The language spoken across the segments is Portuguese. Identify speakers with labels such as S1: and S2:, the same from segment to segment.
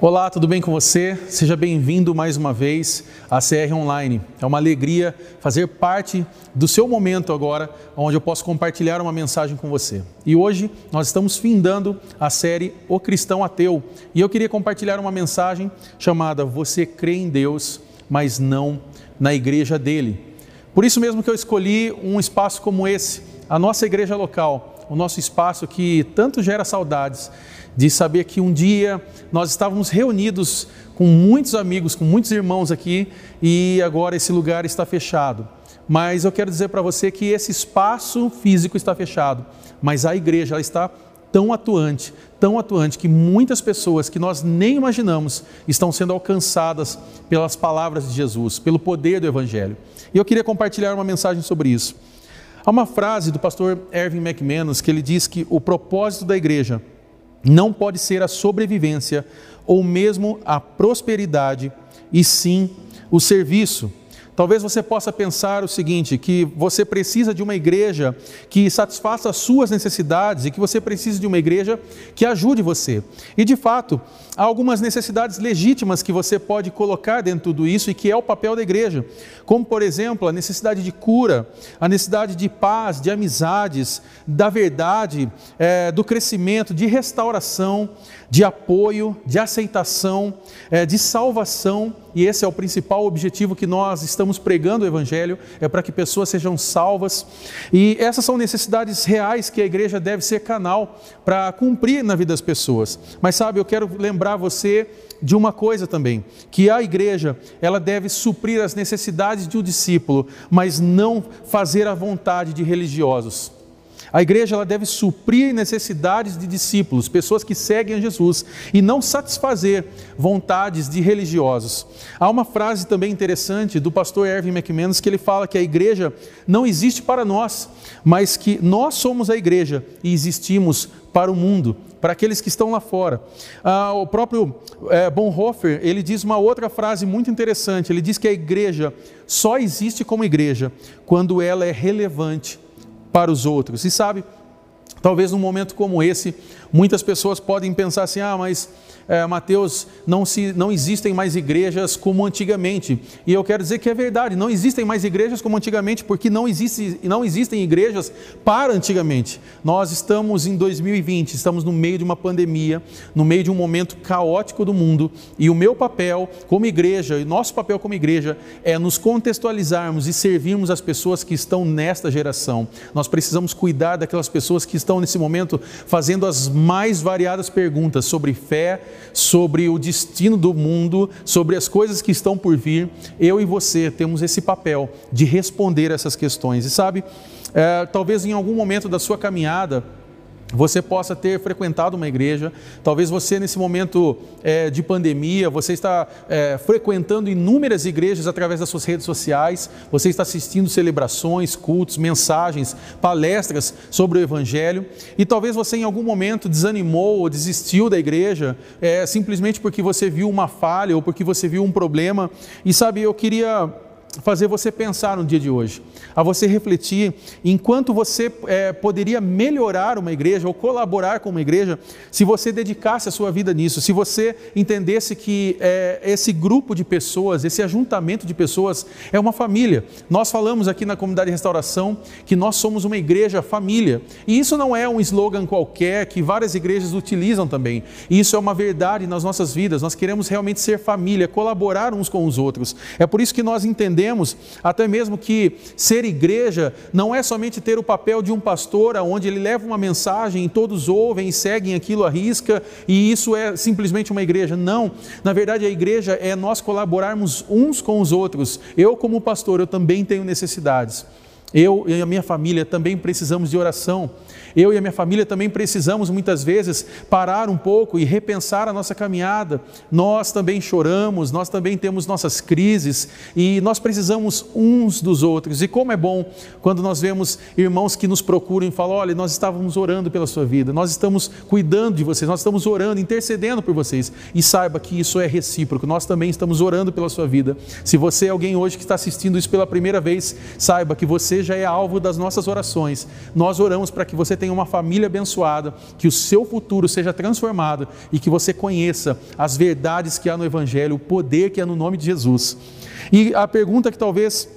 S1: Olá, tudo bem com você? Seja bem-vindo mais uma vez à CR Online. É uma alegria fazer parte do seu momento agora, onde eu posso compartilhar uma mensagem com você. E hoje nós estamos findando a série O Cristão Ateu. E eu queria compartilhar uma mensagem chamada Você crê em Deus, mas não na igreja dele. Por isso mesmo que eu escolhi um espaço como esse, a nossa igreja local, o nosso espaço que tanto gera saudades de saber que um dia nós estávamos reunidos com muitos amigos, com muitos irmãos aqui e agora esse lugar está fechado. Mas eu quero dizer para você que esse espaço físico está fechado, mas a igreja ela está tão atuante, tão atuante que muitas pessoas que nós nem imaginamos estão sendo alcançadas pelas palavras de Jesus, pelo poder do evangelho. E eu queria compartilhar uma mensagem sobre isso. Há uma frase do pastor Erwin McManus que ele diz que o propósito da igreja não pode ser a sobrevivência ou mesmo a prosperidade, e sim o serviço. Talvez você possa pensar o seguinte: que você precisa de uma igreja que satisfaça as suas necessidades e que você precisa de uma igreja que ajude você. E de fato, há algumas necessidades legítimas que você pode colocar dentro de tudo isso e que é o papel da igreja, como por exemplo a necessidade de cura, a necessidade de paz, de amizades, da verdade, é, do crescimento, de restauração, de apoio, de aceitação, é, de salvação, e esse é o principal objetivo que nós estamos pregando o Evangelho, é para que pessoas sejam salvas, e essas são necessidades reais que a igreja deve ser canal para cumprir na vida das pessoas. Mas sabe, eu quero lembrar você de uma coisa também, que a igreja, ela deve suprir as necessidades de um discípulo, mas não fazer a vontade de religiosos. A igreja ela deve suprir necessidades de discípulos, pessoas que seguem a Jesus, e não satisfazer vontades de religiosos. Há uma frase também interessante do pastor Erwin McManus que ele fala que a igreja não existe para nós, mas que nós somos a igreja e existimos para o mundo, para aqueles que estão lá fora. Ah, o próprio é, Bonhoeffer ele diz uma outra frase muito interessante. Ele diz que a igreja só existe como igreja quando ela é relevante para os outros. E sabe, talvez num momento como esse, muitas pessoas podem pensar assim: ah, mas é, Mateus, não, se, não existem mais igrejas como antigamente. E eu quero dizer que é verdade, não existem mais igrejas como antigamente, porque não, existe, não existem igrejas para antigamente. Nós estamos em 2020, estamos no meio de uma pandemia, no meio de um momento caótico do mundo, e o meu papel como igreja, e nosso papel como igreja, é nos contextualizarmos e servirmos as pessoas que estão nesta geração. Nós precisamos cuidar daquelas pessoas que estão nesse momento fazendo as mais variadas perguntas sobre fé, sobre o destino do mundo, sobre as coisas que estão por vir, eu e você temos esse papel de responder essas questões. E sabe, é, talvez em algum momento da sua caminhada, você possa ter frequentado uma igreja, talvez você nesse momento é, de pandemia, você está é, frequentando inúmeras igrejas através das suas redes sociais, você está assistindo celebrações, cultos, mensagens, palestras sobre o Evangelho, e talvez você em algum momento desanimou ou desistiu da igreja, é, simplesmente porque você viu uma falha ou porque você viu um problema, e sabe, eu queria fazer você pensar no dia de hoje, a você refletir enquanto você é, poderia melhorar uma igreja ou colaborar com uma igreja se você dedicasse a sua vida nisso, se você entendesse que é, esse grupo de pessoas, esse ajuntamento de pessoas é uma família. Nós falamos aqui na comunidade de restauração que nós somos uma igreja família e isso não é um slogan qualquer que várias igrejas utilizam também. Isso é uma verdade nas nossas vidas. Nós queremos realmente ser família, colaborar uns com os outros. É por isso que nós entendemos entendemos até mesmo que ser igreja não é somente ter o papel de um pastor, onde ele leva uma mensagem e todos ouvem e seguem aquilo à risca, e isso é simplesmente uma igreja. Não, na verdade a igreja é nós colaborarmos uns com os outros. Eu, como pastor, eu também tenho necessidades. Eu e a minha família também precisamos de oração. Eu e a minha família também precisamos muitas vezes parar um pouco e repensar a nossa caminhada. Nós também choramos, nós também temos nossas crises e nós precisamos uns dos outros. E como é bom quando nós vemos irmãos que nos procuram e falam: olha, nós estávamos orando pela sua vida, nós estamos cuidando de vocês, nós estamos orando, intercedendo por vocês. E saiba que isso é recíproco, nós também estamos orando pela sua vida. Se você é alguém hoje que está assistindo isso pela primeira vez, saiba que você você já é alvo das nossas orações. Nós oramos para que você tenha uma família abençoada, que o seu futuro seja transformado e que você conheça as verdades que há no Evangelho, o poder que há no nome de Jesus. E a pergunta que talvez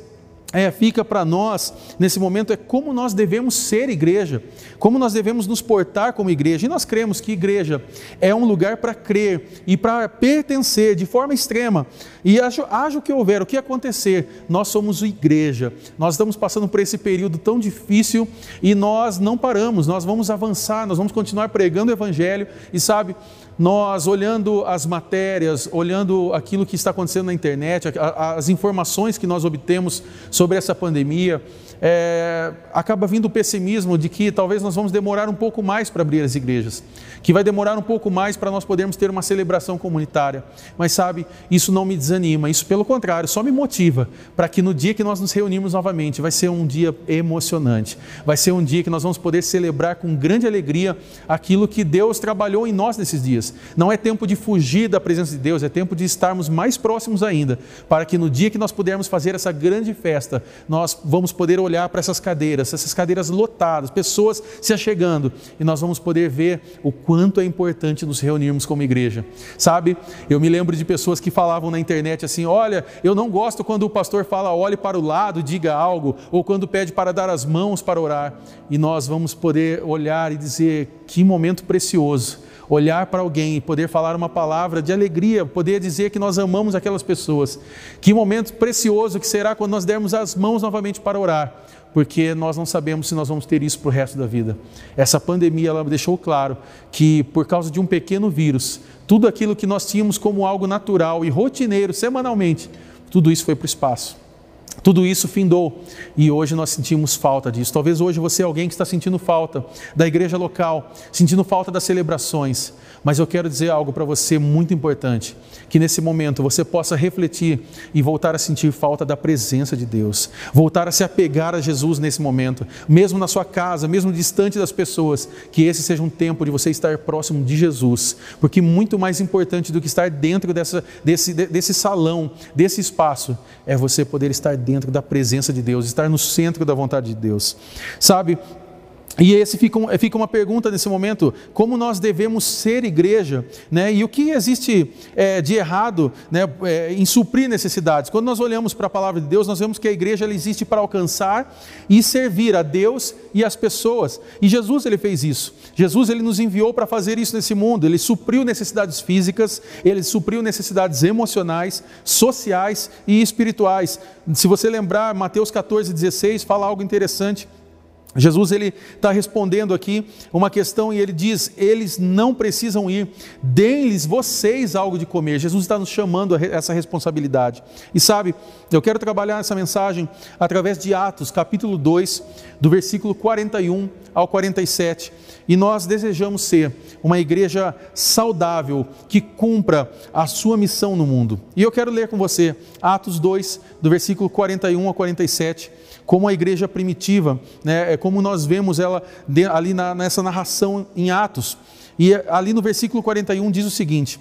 S1: é, fica para nós nesse momento é como nós devemos ser igreja, como nós devemos nos portar como igreja. E nós cremos que igreja é um lugar para crer e para pertencer de forma extrema. E haja o que houver, o que acontecer, nós somos igreja. Nós estamos passando por esse período tão difícil e nós não paramos, nós vamos avançar, nós vamos continuar pregando o Evangelho. E sabe, nós olhando as matérias, olhando aquilo que está acontecendo na internet, as informações que nós obtemos sobre essa pandemia, é, acaba vindo o pessimismo de que talvez nós vamos demorar um pouco mais para abrir as igrejas, que vai demorar um pouco mais para nós podermos ter uma celebração comunitária. Mas sabe, isso não me desanima, isso pelo contrário, só me motiva para que no dia que nós nos reunirmos novamente, vai ser um dia emocionante, vai ser um dia que nós vamos poder celebrar com grande alegria aquilo que Deus trabalhou em nós nesses dias. Não é tempo de fugir da presença de Deus, é tempo de estarmos mais próximos ainda, para que no dia que nós pudermos fazer essa grande festa, nós vamos poder olhar olhar para essas cadeiras, essas cadeiras lotadas, pessoas se achegando, e nós vamos poder ver o quanto é importante nos reunirmos como igreja. Sabe, eu me lembro de pessoas que falavam na internet assim: olha, eu não gosto quando o pastor fala olhe para o lado, diga algo, ou quando pede para dar as mãos para orar, e nós vamos poder olhar e dizer: que momento precioso olhar para alguém e poder falar uma palavra de alegria, poder dizer que nós amamos aquelas pessoas. Que momento precioso que será quando nós dermos as mãos novamente para orar, porque nós não sabemos se nós vamos ter isso para o resto da vida. Essa pandemia ela deixou claro que por causa de um pequeno vírus, tudo aquilo que nós tínhamos como algo natural e rotineiro semanalmente, tudo isso foi para o espaço. Tudo isso findou e hoje nós sentimos falta disso. Talvez hoje você é alguém que está sentindo falta da igreja local, sentindo falta das celebrações. Mas eu quero dizer algo para você muito importante: que nesse momento você possa refletir e voltar a sentir falta da presença de Deus, voltar a se apegar a Jesus nesse momento, mesmo na sua casa, mesmo distante das pessoas, que esse seja um tempo de você estar próximo de Jesus, porque muito mais importante do que estar dentro dessa, desse, desse salão, desse espaço, é você poder estar dentro da presença de Deus, estar no centro da vontade de Deus. Sabe, e esse fica, fica, uma pergunta nesse momento: como nós devemos ser igreja? Né? E o que existe é, de errado né, é, em suprir necessidades? Quando nós olhamos para a palavra de Deus, nós vemos que a igreja existe para alcançar e servir a Deus e as pessoas. E Jesus ele fez isso. Jesus ele nos enviou para fazer isso nesse mundo. Ele supriu necessidades físicas, ele supriu necessidades emocionais, sociais e espirituais. Se você lembrar, Mateus 14, 16 fala algo interessante Jesus ele está respondendo aqui uma questão e ele diz: eles não precisam ir, deem-lhes vocês algo de comer. Jesus está nos chamando a essa responsabilidade. E sabe, eu quero trabalhar essa mensagem através de Atos, capítulo 2, do versículo 41 ao 47. E nós desejamos ser uma igreja saudável que cumpra a sua missão no mundo. E eu quero ler com você Atos 2, do versículo 41 ao 47 como a igreja primitiva, né, é como nós vemos ela ali na, nessa narração em Atos. E ali no versículo 41 diz o seguinte: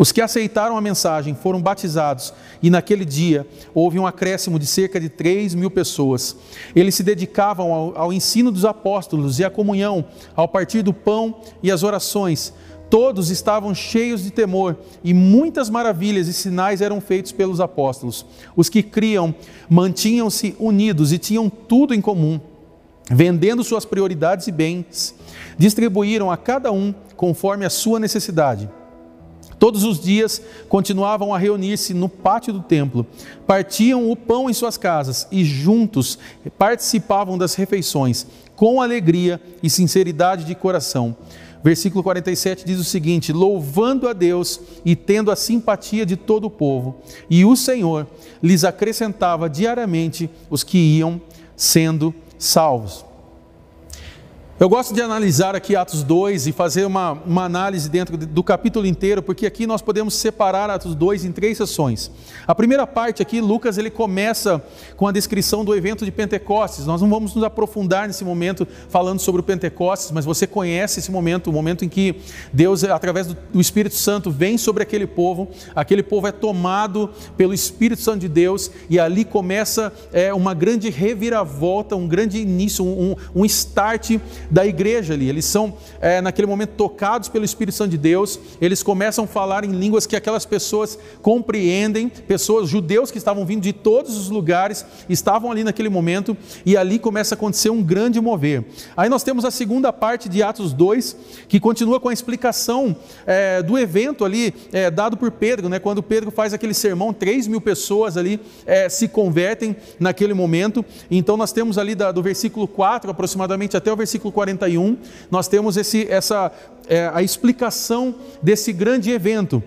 S1: Os que aceitaram a mensagem foram batizados, e naquele dia houve um acréscimo de cerca de 3 mil pessoas. Eles se dedicavam ao, ao ensino dos apóstolos e à comunhão, ao partir do pão e às orações. Todos estavam cheios de temor e muitas maravilhas e sinais eram feitos pelos apóstolos. Os que criam mantinham-se unidos e tinham tudo em comum. Vendendo suas prioridades e bens, distribuíram a cada um conforme a sua necessidade. Todos os dias continuavam a reunir-se no pátio do templo, partiam o pão em suas casas e juntos participavam das refeições, com alegria e sinceridade de coração Versículo 47 diz o seguinte: louvando a Deus e tendo a simpatia de todo o povo, e o Senhor lhes acrescentava diariamente os que iam sendo salvos. Eu gosto de analisar aqui Atos 2 e fazer uma, uma análise dentro do capítulo inteiro, porque aqui nós podemos separar Atos 2 em três sessões. A primeira parte aqui, Lucas, ele começa com a descrição do evento de Pentecostes. Nós não vamos nos aprofundar nesse momento falando sobre o Pentecostes, mas você conhece esse momento, o momento em que Deus, através do Espírito Santo, vem sobre aquele povo, aquele povo é tomado pelo Espírito Santo de Deus e ali começa é, uma grande reviravolta, um grande início, um, um start da igreja ali. Eles são, é, naquele momento, tocados pelo Espírito Santo de Deus, eles começam a falar em línguas que aquelas pessoas compreendem, pessoas, judeus que estavam vindo de todos os lugares, estavam ali naquele momento, e ali começa a acontecer um grande mover. Aí nós temos a segunda parte de Atos 2, que continua com a explicação é, do evento ali, é, dado por Pedro, né, quando Pedro faz aquele sermão, 3 mil pessoas ali é, se convertem naquele momento. Então nós temos ali da, do versículo 4 aproximadamente até o versículo 41, nós temos esse, essa, é, a explicação desse grande evento.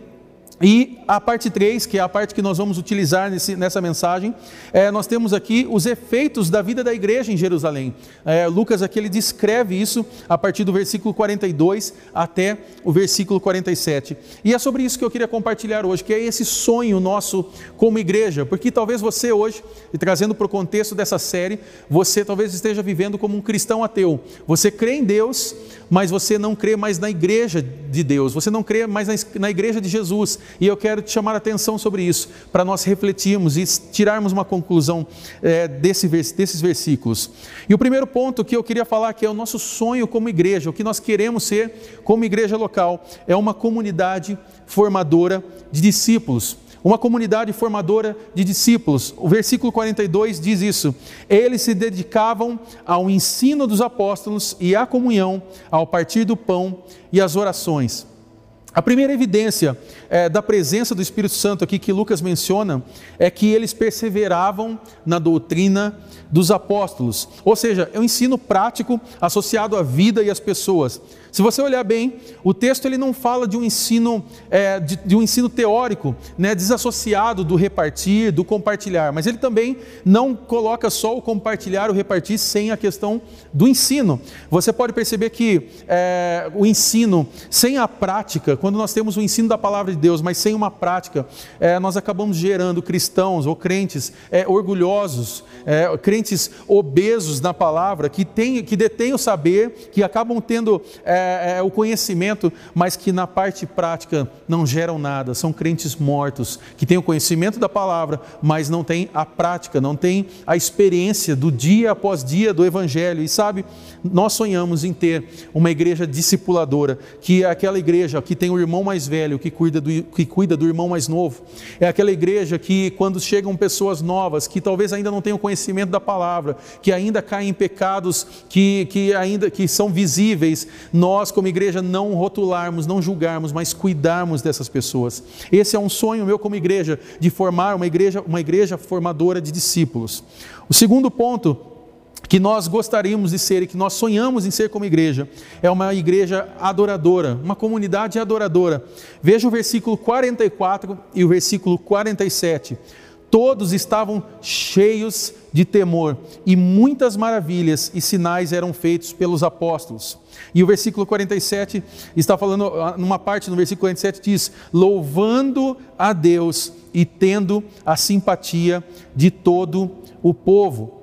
S1: E a parte 3, que é a parte que nós vamos utilizar nesse, nessa mensagem, é, nós temos aqui os efeitos da vida da igreja em Jerusalém. É, Lucas aqui ele descreve isso a partir do versículo 42 até o versículo 47. E é sobre isso que eu queria compartilhar hoje, que é esse sonho nosso como igreja, porque talvez você hoje, e trazendo para o contexto dessa série, você talvez esteja vivendo como um cristão ateu. Você crê em Deus, mas você não crê mais na igreja de Deus, você não crê mais na igreja de Jesus. E eu quero te chamar a atenção sobre isso, para nós refletirmos e tirarmos uma conclusão é, desse, desses versículos. E o primeiro ponto que eu queria falar, que é o nosso sonho como igreja, o que nós queremos ser como igreja local, é uma comunidade formadora de discípulos uma comunidade formadora de discípulos. O versículo 42 diz isso. Eles se dedicavam ao ensino dos apóstolos e à comunhão, ao partir do pão e às orações. A primeira evidência é, da presença do Espírito Santo aqui que Lucas menciona é que eles perseveravam na doutrina dos apóstolos, ou seja, é um ensino prático associado à vida e às pessoas. Se você olhar bem, o texto ele não fala de um ensino, é, de, de, um ensino teórico, né, desassociado do repartir, do compartilhar, mas ele também não coloca só o compartilhar, o repartir sem a questão do ensino. Você pode perceber que é, o ensino sem a prática, quando nós temos o ensino da palavra de Deus, mas sem uma prática, é, nós acabamos gerando cristãos ou crentes é, orgulhosos, é, crentes obesos na palavra, que, tem, que detêm o saber, que acabam tendo é, é, o conhecimento, mas que na parte prática não geram nada. São crentes mortos, que têm o conhecimento da palavra, mas não têm a prática, não têm a experiência do dia após dia do Evangelho. E sabe, nós sonhamos em ter uma igreja discipuladora, que é aquela igreja que tem o irmão mais velho, que cuida do, que cuida do irmão mais novo. É aquela igreja que, quando chegam pessoas novas, que talvez ainda não tenham conhecimento da palavra, que ainda caem em pecados que, que ainda que são visíveis, nós como igreja, não rotularmos, não julgarmos, mas cuidarmos dessas pessoas. Esse é um sonho meu como igreja, de formar uma igreja, uma igreja formadora de discípulos. O segundo ponto que nós gostaríamos de ser e que nós sonhamos em ser como igreja é uma igreja adoradora, uma comunidade adoradora. Veja o versículo 44 e o versículo 47 todos estavam cheios de temor e muitas maravilhas e sinais eram feitos pelos apóstolos. E o versículo 47 está falando, numa parte no versículo 47 diz: louvando a Deus e tendo a simpatia de todo o povo.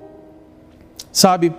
S1: Sabe,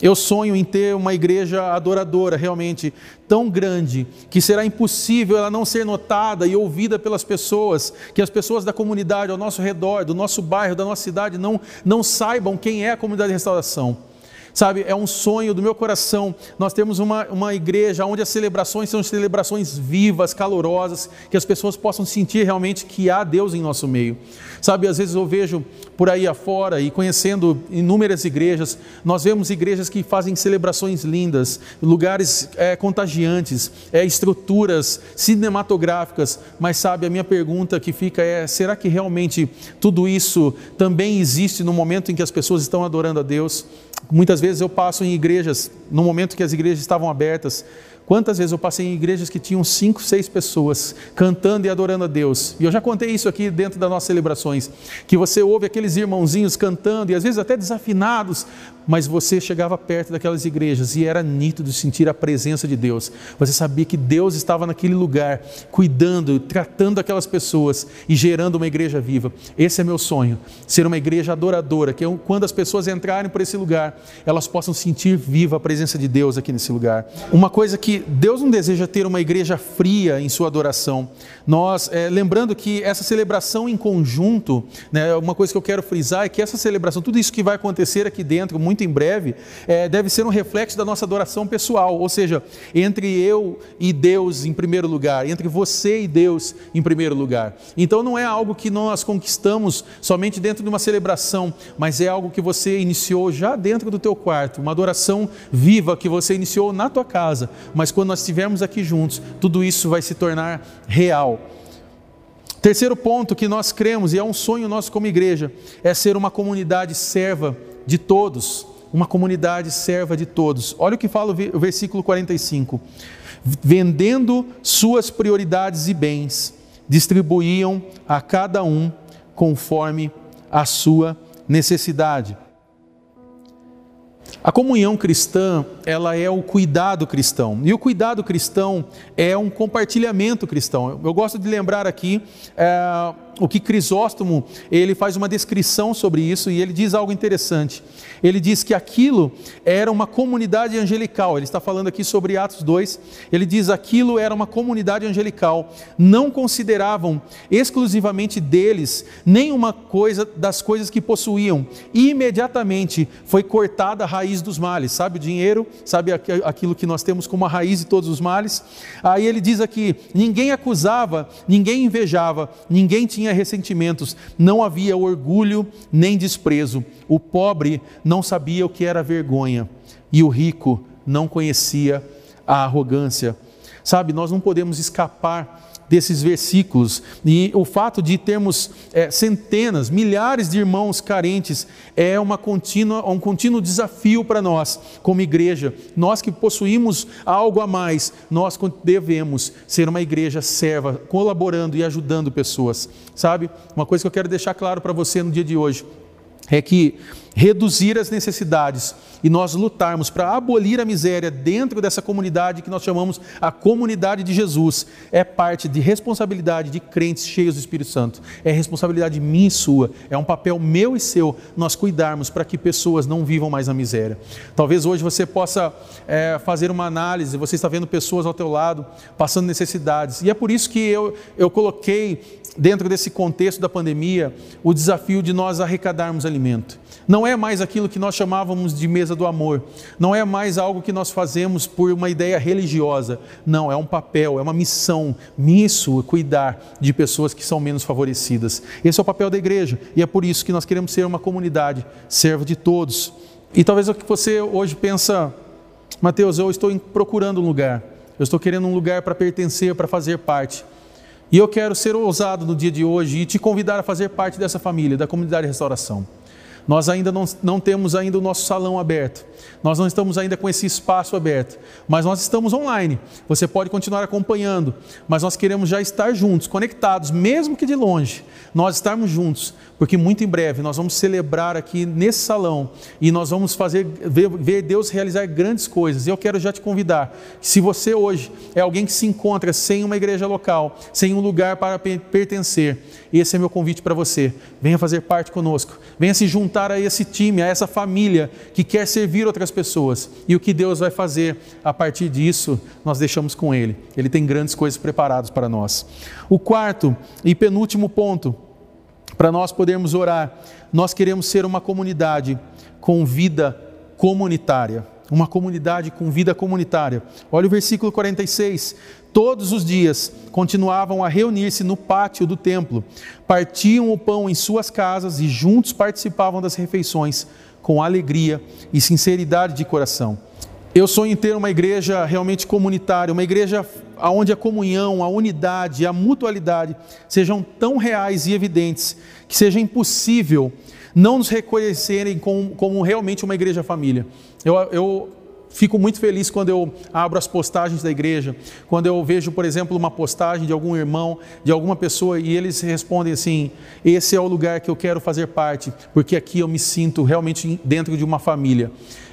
S1: eu sonho em ter uma igreja adoradora, realmente tão grande, que será impossível ela não ser notada e ouvida pelas pessoas, que as pessoas da comunidade ao nosso redor, do nosso bairro, da nossa cidade, não, não saibam quem é a comunidade de restauração. Sabe, é um sonho do meu coração. Nós temos uma, uma igreja onde as celebrações são celebrações vivas, calorosas, que as pessoas possam sentir realmente que há Deus em nosso meio. Sabe, às vezes eu vejo por aí afora e conhecendo inúmeras igrejas, nós vemos igrejas que fazem celebrações lindas, lugares é, contagiantes, é, estruturas cinematográficas, mas sabe, a minha pergunta que fica é: será que realmente tudo isso também existe no momento em que as pessoas estão adorando a Deus? Muitas vezes eu passo em igrejas, no momento que as igrejas estavam abertas, Quantas vezes eu passei em igrejas que tinham cinco, seis pessoas cantando e adorando a Deus? E eu já contei isso aqui dentro das nossas celebrações, que você ouve aqueles irmãozinhos cantando e às vezes até desafinados, mas você chegava perto daquelas igrejas e era nítido sentir a presença de Deus. Você sabia que Deus estava naquele lugar, cuidando, tratando aquelas pessoas e gerando uma igreja viva. Esse é meu sonho, ser uma igreja adoradora, que quando as pessoas entrarem por esse lugar, elas possam sentir viva a presença de Deus aqui nesse lugar. Uma coisa que Deus não deseja ter uma igreja fria em sua adoração. Nós, é, lembrando que essa celebração em conjunto, né, uma coisa que eu quero frisar é que essa celebração, tudo isso que vai acontecer aqui dentro, muito muito em breve, é, deve ser um reflexo da nossa adoração pessoal, ou seja, entre eu e Deus em primeiro lugar, entre você e Deus em primeiro lugar. Então não é algo que nós conquistamos somente dentro de uma celebração, mas é algo que você iniciou já dentro do teu quarto, uma adoração viva que você iniciou na tua casa, mas quando nós estivermos aqui juntos, tudo isso vai se tornar real. Terceiro ponto que nós cremos, e é um sonho nosso como igreja, é ser uma comunidade serva de todos, uma comunidade serva de todos. Olha o que fala o versículo 45. Vendendo suas prioridades e bens, distribuíam a cada um conforme a sua necessidade. A comunhão cristã, ela é o cuidado cristão. E o cuidado cristão é um compartilhamento cristão. Eu gosto de lembrar aqui é, o que Crisóstomo, ele faz uma descrição sobre isso e ele diz algo interessante. Ele diz que aquilo era uma comunidade angelical. Ele está falando aqui sobre Atos 2. Ele diz aquilo era uma comunidade angelical. Não consideravam exclusivamente deles nenhuma coisa das coisas que possuíam. E imediatamente foi cortada a raiz dos males. Sabe o dinheiro? Sabe aquilo que nós temos como a raiz de todos os males? Aí ele diz aqui: ninguém acusava, ninguém invejava, ninguém tinha ressentimentos, não havia orgulho nem desprezo. O pobre não sabia o que era vergonha e o rico não conhecia a arrogância. Sabe, nós não podemos escapar desses versículos. E o fato de termos é, centenas, milhares de irmãos carentes é uma contínua, um contínuo desafio para nós, como igreja. Nós que possuímos algo a mais, nós devemos ser uma igreja serva, colaborando e ajudando pessoas. Sabe? Uma coisa que eu quero deixar claro para você no dia de hoje é que reduzir as necessidades e nós lutarmos para abolir a miséria dentro dessa comunidade que nós chamamos a comunidade de Jesus, é parte de responsabilidade de crentes cheios do Espírito Santo. É responsabilidade minha e sua, é um papel meu e seu nós cuidarmos para que pessoas não vivam mais na miséria. Talvez hoje você possa é, fazer uma análise, você está vendo pessoas ao teu lado passando necessidades, e é por isso que eu, eu coloquei dentro desse contexto da pandemia o desafio de nós arrecadarmos alimento. Não é mais aquilo que nós chamávamos de mesa do amor, não é mais algo que nós fazemos por uma ideia religiosa, não, é um papel, é uma missão minha e sua, cuidar de pessoas que são menos favorecidas. Esse é o papel da igreja e é por isso que nós queremos ser uma comunidade, servo de todos. E talvez o que você hoje pensa, Mateus, eu estou procurando um lugar, eu estou querendo um lugar para pertencer, para fazer parte. E eu quero ser ousado no dia de hoje e te convidar a fazer parte dessa família, da comunidade de restauração. Nós ainda não, não temos ainda o nosso salão aberto. Nós não estamos ainda com esse espaço aberto, mas nós estamos online. Você pode continuar acompanhando, mas nós queremos já estar juntos, conectados, mesmo que de longe. Nós estarmos juntos, porque muito em breve nós vamos celebrar aqui nesse salão e nós vamos fazer ver, ver Deus realizar grandes coisas. E eu quero já te convidar, se você hoje é alguém que se encontra sem uma igreja local, sem um lugar para pertencer, esse é meu convite para você. Venha fazer parte conosco, venha se juntar a esse time, a essa família que quer servir outras pessoas. E o que Deus vai fazer a partir disso, nós deixamos com Ele. Ele tem grandes coisas preparadas para nós. O quarto e penúltimo ponto, para nós podermos orar, nós queremos ser uma comunidade com vida comunitária uma comunidade com vida comunitária. Olha o versículo 46. Todos os dias continuavam a reunir-se no pátio do templo, partiam o pão em suas casas e juntos participavam das refeições com alegria e sinceridade de coração. Eu sonho em ter uma igreja realmente comunitária, uma igreja onde a comunhão, a unidade, a mutualidade sejam tão reais e evidentes que seja impossível não nos reconhecerem como, como realmente uma igreja família. Eu, eu fico muito feliz quando eu abro as postagens da igreja, quando eu vejo, por exemplo, uma postagem de algum irmão, de alguma pessoa e eles respondem assim: "Esse é o lugar que eu quero fazer parte, porque aqui eu me sinto realmente dentro de uma família".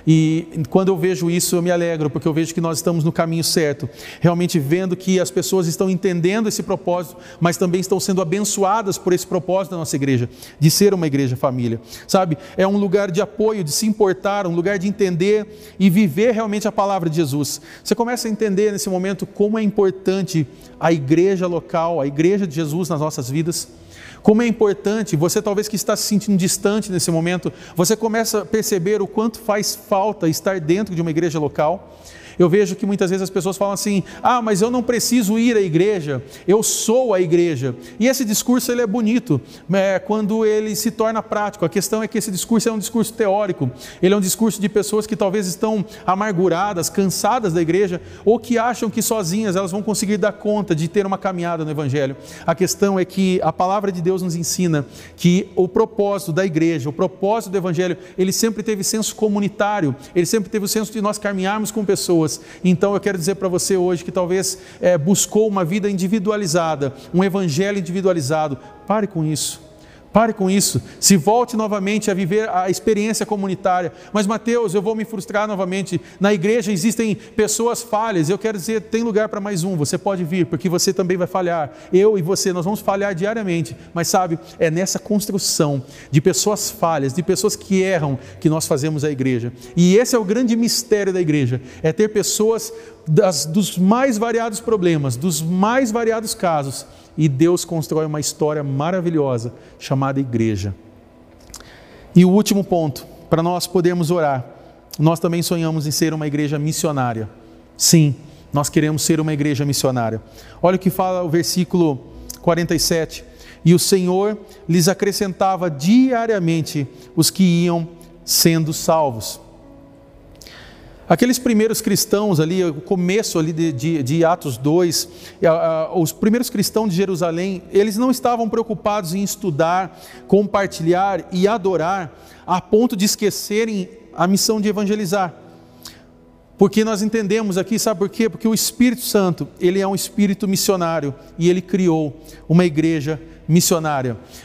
S1: E quando eu vejo isso, eu me alegro, porque eu vejo que nós estamos no caminho certo, realmente vendo que as pessoas estão entendendo esse propósito, mas também estão sendo abençoadas por esse propósito da nossa igreja, de ser uma igreja família. Sabe? É um lugar de apoio, de se importar, um lugar de entender e viver realmente a palavra de Jesus. Você começa a entender nesse momento como é importante a igreja local, a igreja de Jesus nas nossas vidas. Como é importante, você talvez que está se sentindo distante nesse momento, você começa a perceber o quanto faz falta estar dentro de uma igreja local. Eu vejo que muitas vezes as pessoas falam assim: "Ah, mas eu não preciso ir à igreja, eu sou a igreja". E esse discurso ele é bonito, é, quando ele se torna prático. A questão é que esse discurso é um discurso teórico. Ele é um discurso de pessoas que talvez estão amarguradas, cansadas da igreja, ou que acham que sozinhas elas vão conseguir dar conta de ter uma caminhada no evangelho. A questão é que a palavra de Deus nos ensina que o propósito da igreja, o propósito do evangelho, ele sempre teve senso comunitário, ele sempre teve o senso de nós caminharmos com pessoas pessoas. Então eu quero dizer para você hoje que talvez é, buscou uma vida individualizada, um evangelho individualizado. Pare com isso. Pare com isso. Se volte novamente a viver a experiência comunitária. Mas, Mateus, eu vou me frustrar novamente. Na igreja existem pessoas falhas. Eu quero dizer, tem lugar para mais um. Você pode vir, porque você também vai falhar. Eu e você, nós vamos falhar diariamente. Mas, sabe, é nessa construção de pessoas falhas, de pessoas que erram, que nós fazemos a igreja. E esse é o grande mistério da igreja: é ter pessoas das, dos mais variados problemas, dos mais variados casos e Deus constrói uma história maravilhosa chamada igreja. E o último ponto, para nós podermos orar, nós também sonhamos em ser uma igreja missionária. Sim, nós queremos ser uma igreja missionária. Olha o que fala o versículo 47. E o Senhor lhes acrescentava diariamente os que iam sendo salvos. Aqueles primeiros cristãos ali, o começo ali de, de, de Atos 2, os primeiros cristãos de Jerusalém, eles não estavam preocupados em estudar, compartilhar e adorar, a ponto de esquecerem a missão de evangelizar. Porque nós entendemos aqui, sabe por quê? Porque o Espírito Santo, ele é um espírito missionário e ele criou uma igreja missionária.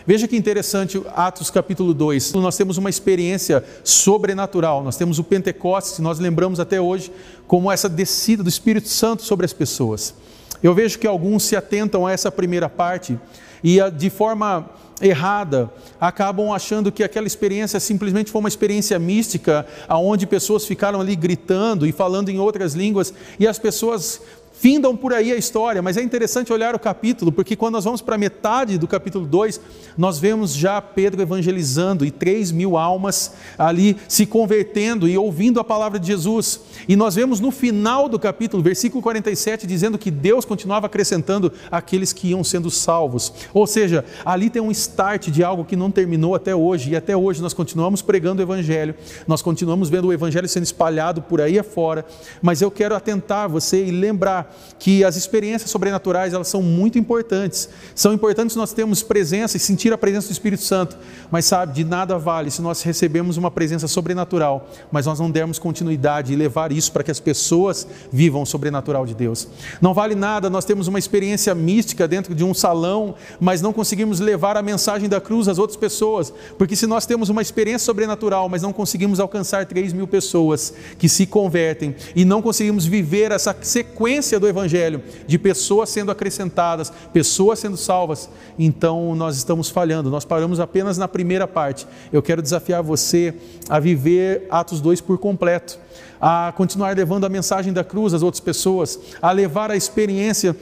S1: Veja que interessante, Atos capítulo 2. Nós temos uma experiência sobrenatural. Nós temos o Pentecostes, nós lembramos até hoje como essa descida do Espírito Santo sobre as pessoas. Eu vejo que alguns se atentam a essa primeira parte e de forma errada acabam achando que aquela experiência simplesmente foi uma experiência mística, aonde pessoas ficaram ali gritando e falando em outras línguas e as pessoas findam por aí a história, mas é interessante olhar o capítulo, porque quando nós vamos para metade do capítulo 2, nós vemos já Pedro evangelizando e 3 mil almas ali se convertendo e ouvindo a palavra de Jesus. E nós vemos no final do capítulo, versículo 47, dizendo que Deus continuava acrescentando aqueles que iam sendo salvos. Ou seja, ali tem um start de algo que não terminou até hoje, e até hoje nós continuamos pregando o Evangelho, nós continuamos vendo o Evangelho sendo espalhado por aí afora, mas eu quero atentar você e lembrar que as experiências sobrenaturais elas são muito importantes. São importantes nós termos presença e sentir a presença do Espírito Santo, mas sabe, de nada vale se nós recebemos uma presença sobrenatural, mas nós não dermos continuidade e levar isso para que as pessoas vivam o sobrenatural de Deus. Não vale nada nós temos uma experiência mística dentro de um salão, mas não conseguimos levar a mensagem da cruz às outras pessoas, porque se nós temos uma experiência sobrenatural, mas não conseguimos alcançar 3 mil pessoas que se convertem e não conseguimos viver essa sequência do Evangelho, de pessoas sendo acrescentadas, pessoas sendo salvas, então nós estamos falhando, nós paramos apenas na primeira parte. Eu quero desafiar você a viver Atos 2 por completo, a continuar levando a mensagem da cruz às outras pessoas, a levar a experiência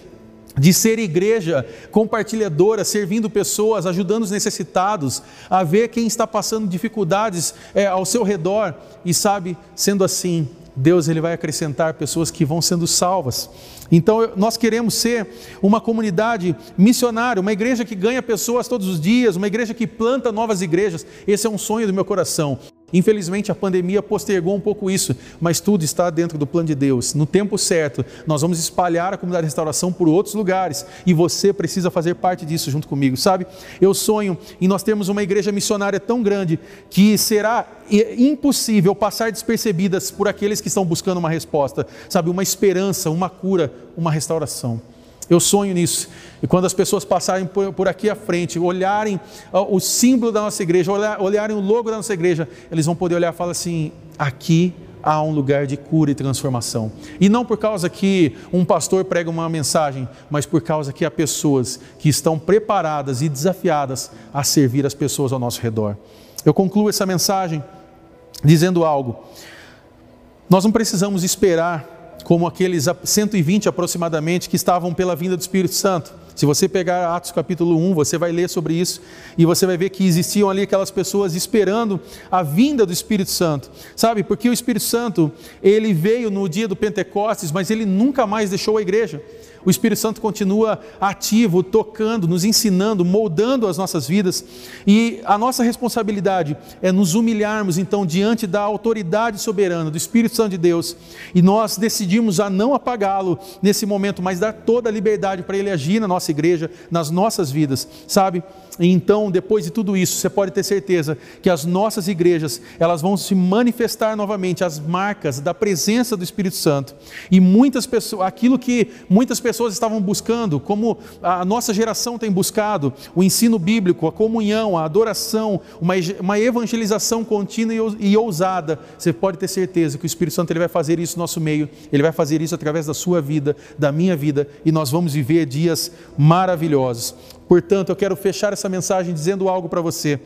S1: de ser igreja compartilhadora, servindo pessoas, ajudando os necessitados, a ver quem está passando dificuldades é, ao seu redor e sabe, sendo assim, Deus ele vai acrescentar pessoas que vão sendo salvas. Então nós queremos ser uma comunidade missionária, uma igreja que ganha pessoas todos os dias, uma igreja que planta novas igrejas. Esse é um sonho do meu coração. Infelizmente, a pandemia postergou um pouco isso, mas tudo está dentro do plano de Deus. No tempo certo, nós vamos espalhar a comunidade de restauração por outros lugares e você precisa fazer parte disso junto comigo, sabe? Eu sonho em nós termos uma igreja missionária tão grande que será impossível passar despercebidas por aqueles que estão buscando uma resposta, sabe? Uma esperança, uma cura, uma restauração. Eu sonho nisso. E quando as pessoas passarem por, aqui à frente, olharem o símbolo da nossa igreja, olhar, olharem o logo da nossa igreja, eles vão poder olhar e falar assim: aqui há um lugar de cura e transformação. E não por causa que um pastor prega uma mensagem, mas por causa que há pessoas que estão preparadas e desafiadas a servir as pessoas ao nosso redor. Eu concluo essa mensagem dizendo algo. Nós não precisamos esperar como aqueles 120 aproximadamente que estavam pela vinda do Espírito Santo. Se você pegar Atos capítulo 1, você vai ler sobre isso e você vai ver que existiam ali aquelas pessoas esperando a vinda do Espírito Santo. Sabe? Porque o Espírito Santo, ele veio no dia do Pentecostes, mas ele nunca mais deixou a igreja. O Espírito Santo continua ativo, tocando, nos ensinando, moldando as nossas vidas. E a nossa responsabilidade é nos humilharmos então diante da autoridade soberana do Espírito Santo de Deus. E nós decidimos a não apagá-lo nesse momento, mas dar toda a liberdade para ele agir na nossa igreja, nas nossas vidas, sabe? Então, depois de tudo isso, você pode ter certeza que as nossas igrejas, elas vão se manifestar novamente as marcas da presença do Espírito Santo. E muitas pessoas, aquilo que muitas pessoas estavam buscando, como a nossa geração tem buscado, o ensino bíblico, a comunhão, a adoração, uma, uma evangelização contínua e ousada, você pode ter certeza que o Espírito Santo ele vai fazer isso no nosso meio, ele vai fazer isso através da sua vida, da minha vida, e nós vamos viver dias maravilhosos. Portanto, eu quero fechar essa mensagem dizendo algo para você.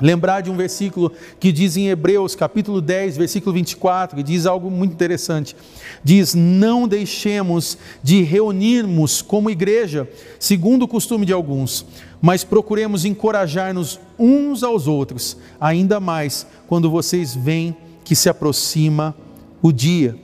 S1: Lembrar de um versículo que diz em Hebreus, capítulo 10, versículo 24, que diz algo muito interessante. Diz: Não deixemos de reunirmos como igreja, segundo o costume de alguns, mas procuremos encorajar-nos uns aos outros, ainda mais quando vocês veem que se aproxima o dia.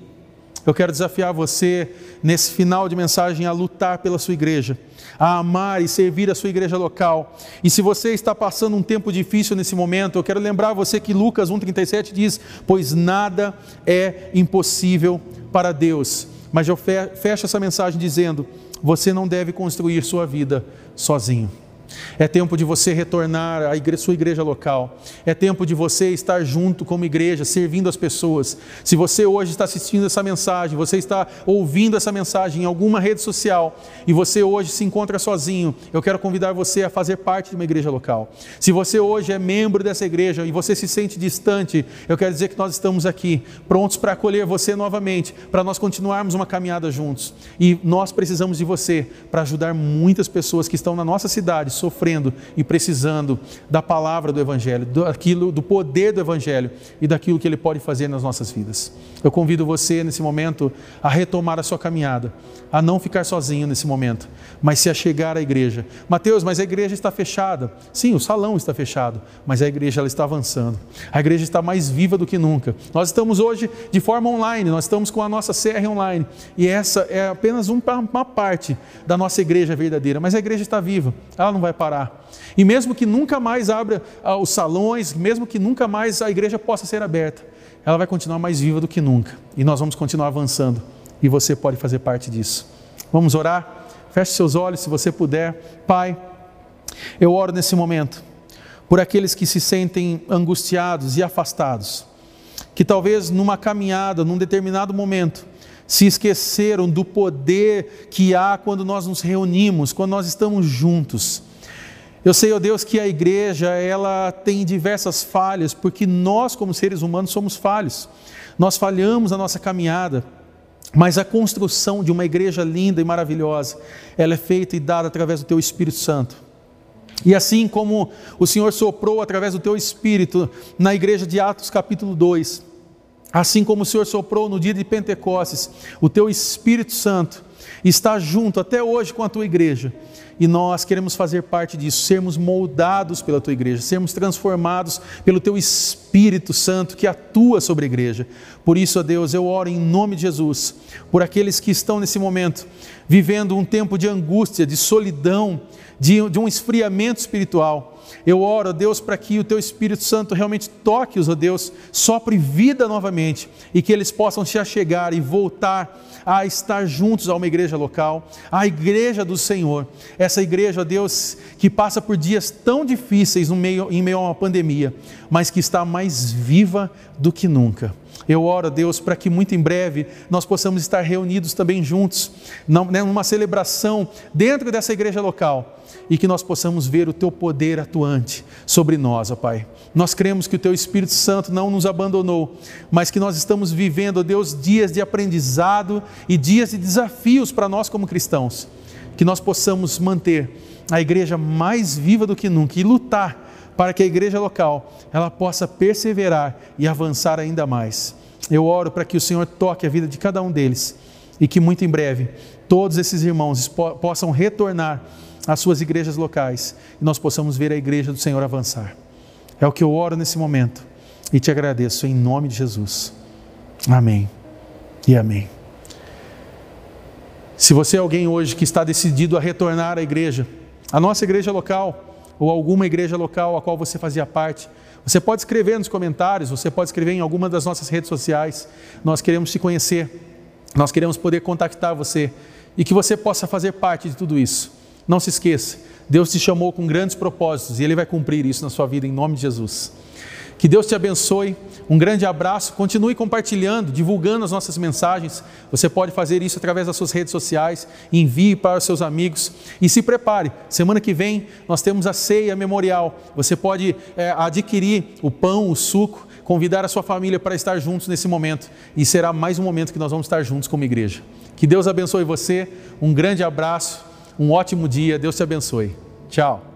S1: Eu quero desafiar você, nesse final de mensagem, a lutar pela sua igreja a amar e servir a sua igreja local. E se você está passando um tempo difícil nesse momento, eu quero lembrar você que Lucas 1,37 diz: Pois nada é impossível para Deus. Mas eu fecho essa mensagem dizendo: Você não deve construir sua vida sozinho. É tempo de você retornar à igreja, sua igreja local. É tempo de você estar junto como igreja, servindo as pessoas. Se você hoje está assistindo essa mensagem, você está ouvindo essa mensagem em alguma rede social e você hoje se encontra sozinho, eu quero convidar você a fazer parte de uma igreja local. Se você hoje é membro dessa igreja e você se sente distante, eu quero dizer que nós estamos aqui, prontos para acolher você novamente, para nós continuarmos uma caminhada juntos. E nós precisamos de você para ajudar muitas pessoas que estão na nossa cidade sofrendo e precisando da palavra do Evangelho, daquilo, do poder do Evangelho e daquilo que ele pode fazer nas nossas vidas. Eu convido você nesse momento a retomar a sua caminhada, a não ficar sozinho nesse momento, mas se achegar à igreja. Mateus, mas a igreja está fechada. Sim, o salão está fechado, mas a igreja ela está avançando. A igreja está mais viva do que nunca. Nós estamos hoje de forma online, nós estamos com a nossa CR online e essa é apenas uma parte da nossa igreja verdadeira, mas a igreja está viva, ela não vai parar. E mesmo que nunca mais abra ah, os salões, mesmo que nunca mais a igreja possa ser aberta, ela vai continuar mais viva do que nunca. E nós vamos continuar avançando. E você pode fazer parte disso. Vamos orar? Feche seus olhos se você puder. Pai, eu oro nesse momento por aqueles que se sentem angustiados e afastados, que talvez numa caminhada, num determinado momento, se esqueceram do poder que há quando nós nos reunimos, quando nós estamos juntos. Eu sei, ó oh Deus, que a igreja ela tem diversas falhas, porque nós, como seres humanos, somos falhos. Nós falhamos na nossa caminhada, mas a construção de uma igreja linda e maravilhosa, ela é feita e dada através do Teu Espírito Santo. E assim como o Senhor soprou através do Teu Espírito na igreja de Atos capítulo 2, Assim como o Senhor soprou no dia de Pentecostes, o teu Espírito Santo está junto até hoje com a tua igreja. E nós queremos fazer parte disso, sermos moldados pela tua igreja, sermos transformados pelo teu Espírito Santo que atua sobre a igreja. Por isso, ó Deus, eu oro em nome de Jesus, por aqueles que estão nesse momento vivendo um tempo de angústia, de solidão, de, de um esfriamento espiritual. Eu oro, Deus, para que o Teu Espírito Santo realmente toque-os, ó Deus, sopre vida novamente e que eles possam se achegar e voltar a estar juntos a uma igreja local, a igreja do Senhor. Essa igreja, ó Deus, que passa por dias tão difíceis no meio, em meio a uma pandemia, mas que está mais viva do que nunca. Eu oro, Deus, para que muito em breve nós possamos estar reunidos também juntos, né, numa celebração dentro dessa igreja local e que nós possamos ver o Teu poder atuante sobre nós, ó Pai. Nós cremos que o Teu Espírito Santo não nos abandonou, mas que nós estamos vivendo, ó Deus, dias de aprendizado e dias de desafios para nós como cristãos. Que nós possamos manter a igreja mais viva do que nunca e lutar para que a igreja local ela possa perseverar e avançar ainda mais. Eu oro para que o Senhor toque a vida de cada um deles e que muito em breve todos esses irmãos possam retornar às suas igrejas locais e nós possamos ver a igreja do Senhor avançar. É o que eu oro nesse momento e te agradeço em nome de Jesus. Amém e amém. Se você é alguém hoje que está decidido a retornar à igreja, a nossa igreja local, ou alguma igreja local a qual você fazia parte, você pode escrever nos comentários, você pode escrever em alguma das nossas redes sociais. Nós queremos te conhecer, nós queremos poder contactar você e que você possa fazer parte de tudo isso. Não se esqueça, Deus te chamou com grandes propósitos e Ele vai cumprir isso na sua vida em nome de Jesus. Que Deus te abençoe. Um grande abraço. Continue compartilhando, divulgando as nossas mensagens. Você pode fazer isso através das suas redes sociais. Envie para os seus amigos. E se prepare. Semana que vem nós temos a ceia memorial. Você pode é, adquirir o pão, o suco, convidar a sua família para estar juntos nesse momento. E será mais um momento que nós vamos estar juntos como igreja. Que Deus abençoe você. Um grande abraço. Um ótimo dia. Deus te abençoe. Tchau.